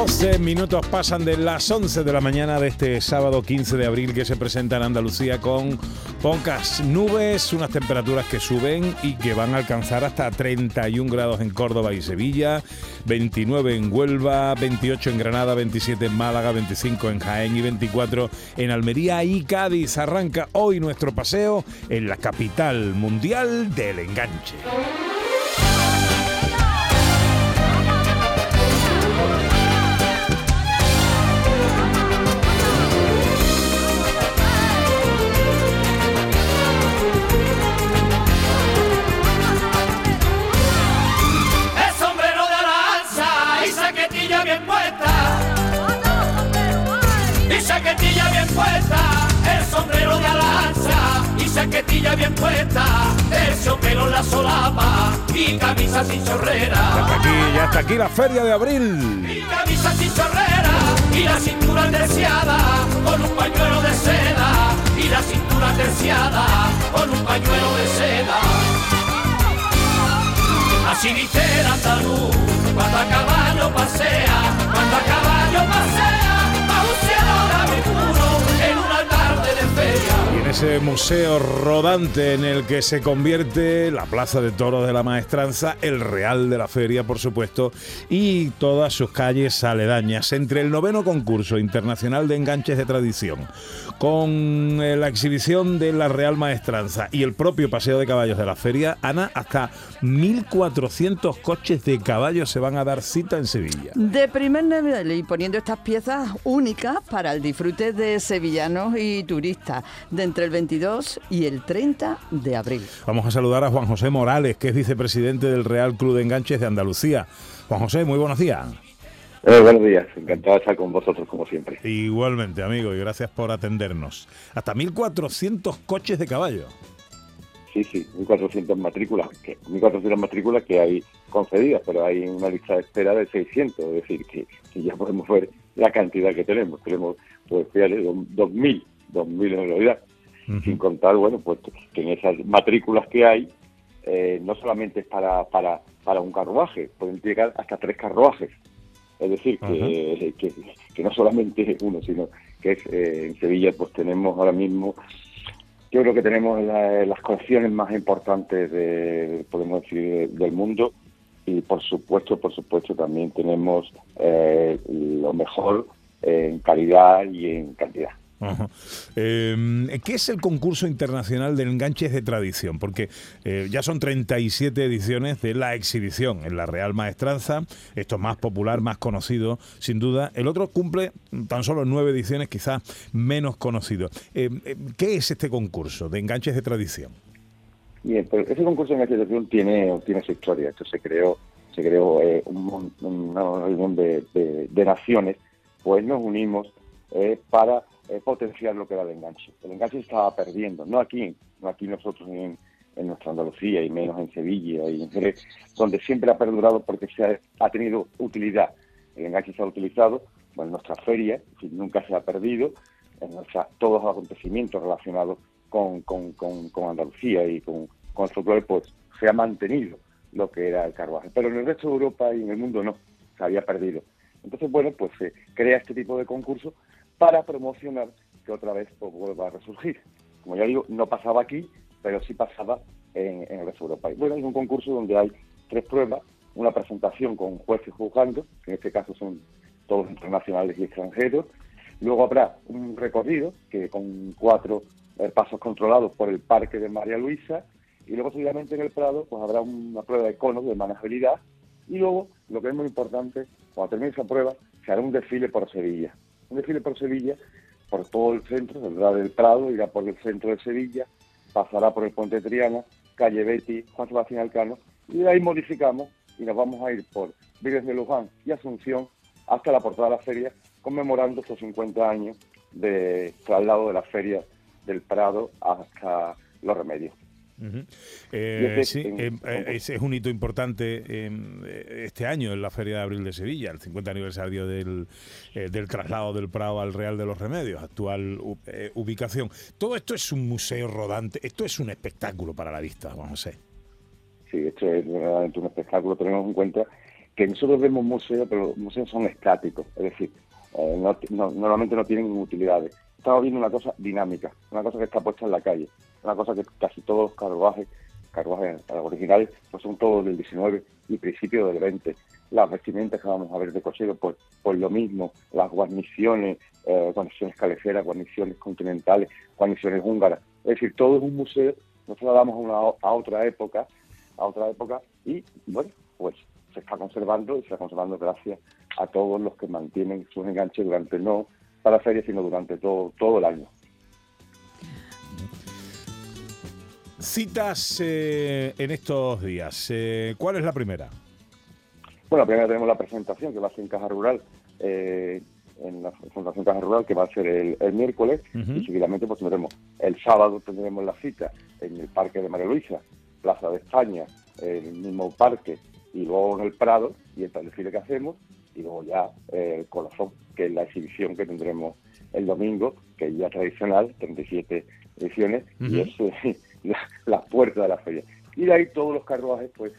12 minutos pasan de las 11 de la mañana de este sábado 15 de abril que se presenta en Andalucía con pocas nubes, unas temperaturas que suben y que van a alcanzar hasta 31 grados en Córdoba y Sevilla, 29 en Huelva, 28 en Granada, 27 en Málaga, 25 en Jaén y 24 en Almería y Cádiz. Arranca hoy nuestro paseo en la capital mundial del enganche. Bien puesta, pelo la solapa y camisa sin chorrera. Ya está aquí, ya está aquí la feria de abril. Y camisa sin chorrera y la cintura terciada con un pañuelo de seda y la cintura terciada con un pañuelo de seda. Así dice el andaluz cuando a ese museo rodante en el que se convierte la Plaza de Toros de la Maestranza, el Real de la Feria, por supuesto, y todas sus calles aledañas. Entre el noveno concurso internacional de enganches de tradición, con eh, la exhibición de la Real Maestranza y el propio paseo de caballos de la feria, Ana, hasta 1.400 coches de caballos se van a dar cita en Sevilla. De primer nivel y poniendo estas piezas únicas para el disfrute de sevillanos y turistas. De el 22 y el 30 de abril. Vamos a saludar a Juan José Morales, que es vicepresidente del Real Club de Enganches de Andalucía. Juan José, muy buenos días. Eh, buenos días, encantado de estar con vosotros como siempre. Igualmente, amigo, y gracias por atendernos. Hasta 1.400 coches de caballo. Sí, sí, 1.400 matrículas, que, 1.400 matrículas que hay concedidas, pero hay una lista de espera de 600, es decir, que, ya podemos ver la cantidad que tenemos. Tenemos, pues, 2.000, 2.000 en realidad sin contar, bueno, pues que en esas matrículas que hay, eh, no solamente es para, para, para un carruaje, pueden llegar hasta tres carruajes. Es decir, que, que, no solamente uno, sino que es, eh, en Sevilla pues tenemos ahora mismo, yo creo que tenemos las colecciones más importantes, de, podemos decir, del mundo y por supuesto, por supuesto también tenemos eh, lo mejor en calidad y en cantidad. Em, ¿Qué es el concurso internacional de enganches de tradición? Porque eh, ya son 37 ediciones de la exhibición en la Real Maestranza, esto es más popular, más conocido, sin duda. El otro cumple tan solo nueve ediciones, quizás menos conocido. Em, em, ¿Qué es este concurso de enganches de tradición? Bien, pues ese concurso de enganches de tradición tiene, tiene su historia. Esto se creó, se creó eh, un, una reunión de naciones, pues nos unimos eh, para eh, potenciar lo que era el enganche. El enganche estaba perdiendo, no aquí, no aquí nosotros en, nuestra Andalucía y menos en Sevilla y en Jerez, donde siempre ha perdurado porque se ha, tenido utilidad. El enganche se ha utilizado en nuestra feria, nunca se ha perdido, en nuestra, todos los acontecimientos relacionados con, Andalucía y con, con el folclore, pues se ha mantenido lo que era el carruaje. Pero en el resto de Europa y en el mundo no, se había perdido. Entonces, bueno, pues se crea este tipo de concurso para promocionar que otra vez pues, vuelva a resurgir. Como ya digo, no pasaba aquí, pero sí pasaba en, el resto de Europa. Bueno, es un concurso donde hay tres pruebas, una presentación con jueces juzgando, que en este caso son todos internacionales y extranjeros. Luego habrá un recorrido que con cuatro eh, pasos controlados por el Parque de María Luisa. Y luego, seguidamente, en el Prado, pues habrá una prueba de cono de manejabilidad. Y luego, lo que es muy importante, cuando termine esa prueba, se hará un desfile por Sevilla un desfile por Sevilla, por todo el centro, saldrá del Prado, irá por el centro de Sevilla, pasará por el Puente Triana, calle Betty, Juan Sebastián Alcano, y de ahí modificamos y nos vamos a ir por Vives de Luján y Asunción hasta la portada de la feria, conmemorando estos 50 años de traslado de la feria del Prado hasta Los Remedios. Eh, sí, eh, eh, ese es un hito importante eh, este año en la Feria de Abril de Sevilla, el 50 aniversario del, del traslado del Prado al Real de los Remedios, actual u- eh, ubicación. Todo esto es un museo rodante, esto es un espectáculo para la vista, Juan José. Sí, esto es verdaderamente un espectáculo. Tenemos en cuenta que nosotros vemos museos, pero los museos son estáticos, es decir, no- no- normalmente no tienen utilidades. Estamos viendo una cosa dinámica, una cosa que está puesta en la calle, una cosa que casi todos los carruajes, carruajes originales, pues son todos del 19 y principio del 20. Las vestimentas que vamos a ver de cocheros, pues, pues lo mismo, las guarniciones, eh, guarniciones caleceras, guarniciones continentales, guarniciones húngaras. Es decir, todo es un museo, nosotros damos a, a otra época, a otra época y bueno, pues se está conservando y se está conservando gracias a todos los que mantienen sus enganches durante no para la feria, sino durante todo, todo el año. Citas eh, en estos días. Eh, ¿Cuál es la primera? Bueno, primero tenemos la presentación que va a ser en Caja Rural, eh, en la Fundación Caja Rural, que va a ser el, el miércoles, y seguidamente pues tendremos el sábado tendremos la cita en el Parque de María Luisa, Plaza de España, el mismo parque, y luego en el Prado, y el desfile que hacemos, y luego ya eh, el Colofón, que es la exhibición que tendremos el domingo, que es ya tradicional, 37 ediciones, Ujú. y es eh, la, la puerta de la feria. Y de ahí todos los carruajes pues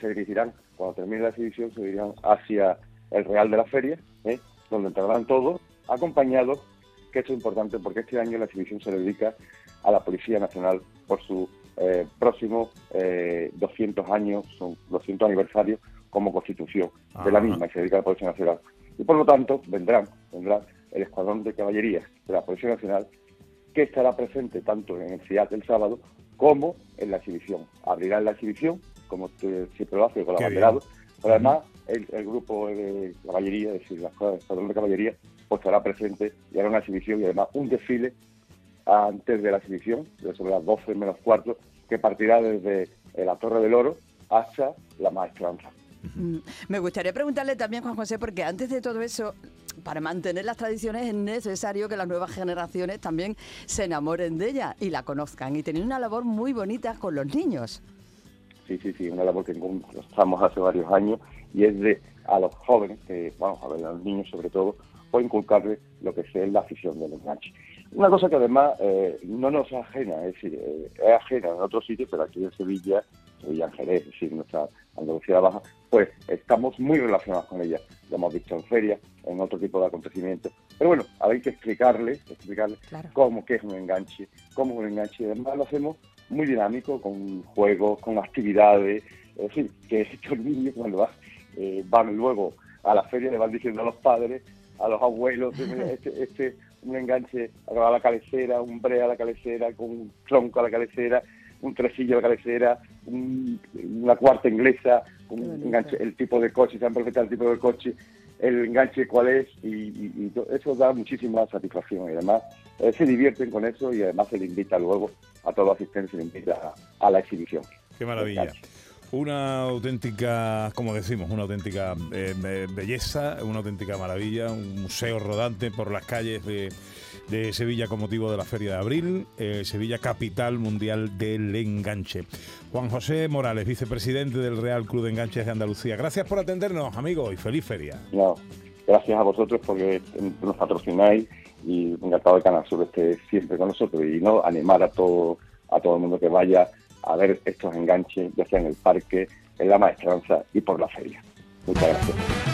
se dirigirán, cuando termine la exhibición, se dirigirán hacia el Real de la Feria, ¿eh? donde entrarán todos acompañados, que esto es importante porque este año la exhibición se dedica a la Policía Nacional por su eh, próximo eh, 200 años, son 200 aniversarios como constitución de la Ajá. misma y se dedica a la Policía Nacional. Y por lo tanto vendrán, vendrán el Escuadrón de Caballería de la Policía Nacional que estará presente tanto en el CIAT el sábado como en la exhibición. Abrirán la exhibición, como siempre lo hace con la Qué banderado, pero además el, el grupo de caballería, es decir, la escuadrón de caballería, pues estará presente y hará una exhibición y además un desfile antes de la exhibición, de sobre las 12 menos cuarto, que partirá desde eh, la Torre del Oro hasta la Maestranza. Mm, Me gustaría preguntarle también, Juan José, porque antes de todo eso, para mantener las tradiciones es necesario que las nuevas generaciones también se enamoren de ella y la conozcan y tener una labor muy bonita con los niños. Sí, sí, sí, una labor que estamos hace varios años y es de a los jóvenes, que vamos a ver, a los niños sobre todo, o inculcarles lo que es la afición del enganche. Una cosa que además eh, no nos ajena, es decir, eh, es ajena en otros sitios, pero aquí en Sevilla, Sevilla en Jerez, es decir, nuestra Andalucía Baja, pues estamos muy relacionados con ella. Lo hemos visto en ferias, en otro tipo de acontecimientos. Pero bueno, hay que explicarle, explicarle Claro. cómo que es un enganche, cómo es un enganche. Y además lo hacemos muy dinámico, con juegos, con actividades. Es decir, que estos niños cuando van, eh, van luego a la feria le van diciendo a los padres, a los abuelos, este, este un enganche a la cabecera, un bre a la cabecera, con un tronco a la cabecera, un tresillo a la cabecera, un- una cuarta inglesa, un enganche, el tipo de coche, saben perfectamente el tipo de coche, el enganche cuál es, y, y- y to- eso da muchísima satisfacción. Y además eh, se divierten con eso y además se le invita luego a todo asistente, se le invita a, a la exhibición. Qué maravilla. Una auténtica, como decimos, una auténtica eh, be- belleza, una auténtica maravilla, un museo rodante por las calles de, de Sevilla con motivo de la Feria de Abril, eh, Sevilla capital mundial del enganche. Juan José Morales, vicepresidente del Real Club de Enganches de Andalucía. Gracias por atendernos, amigos, y feliz feria. Gracias a vosotros porque nos patrocináis y encantado de Canal Sur esté siempre con nosotros y no animar a todo a todo el mundo que vaya a ver estos enganches, ya sea en el parque, en la maestranza y por la feria. Muchas gracias.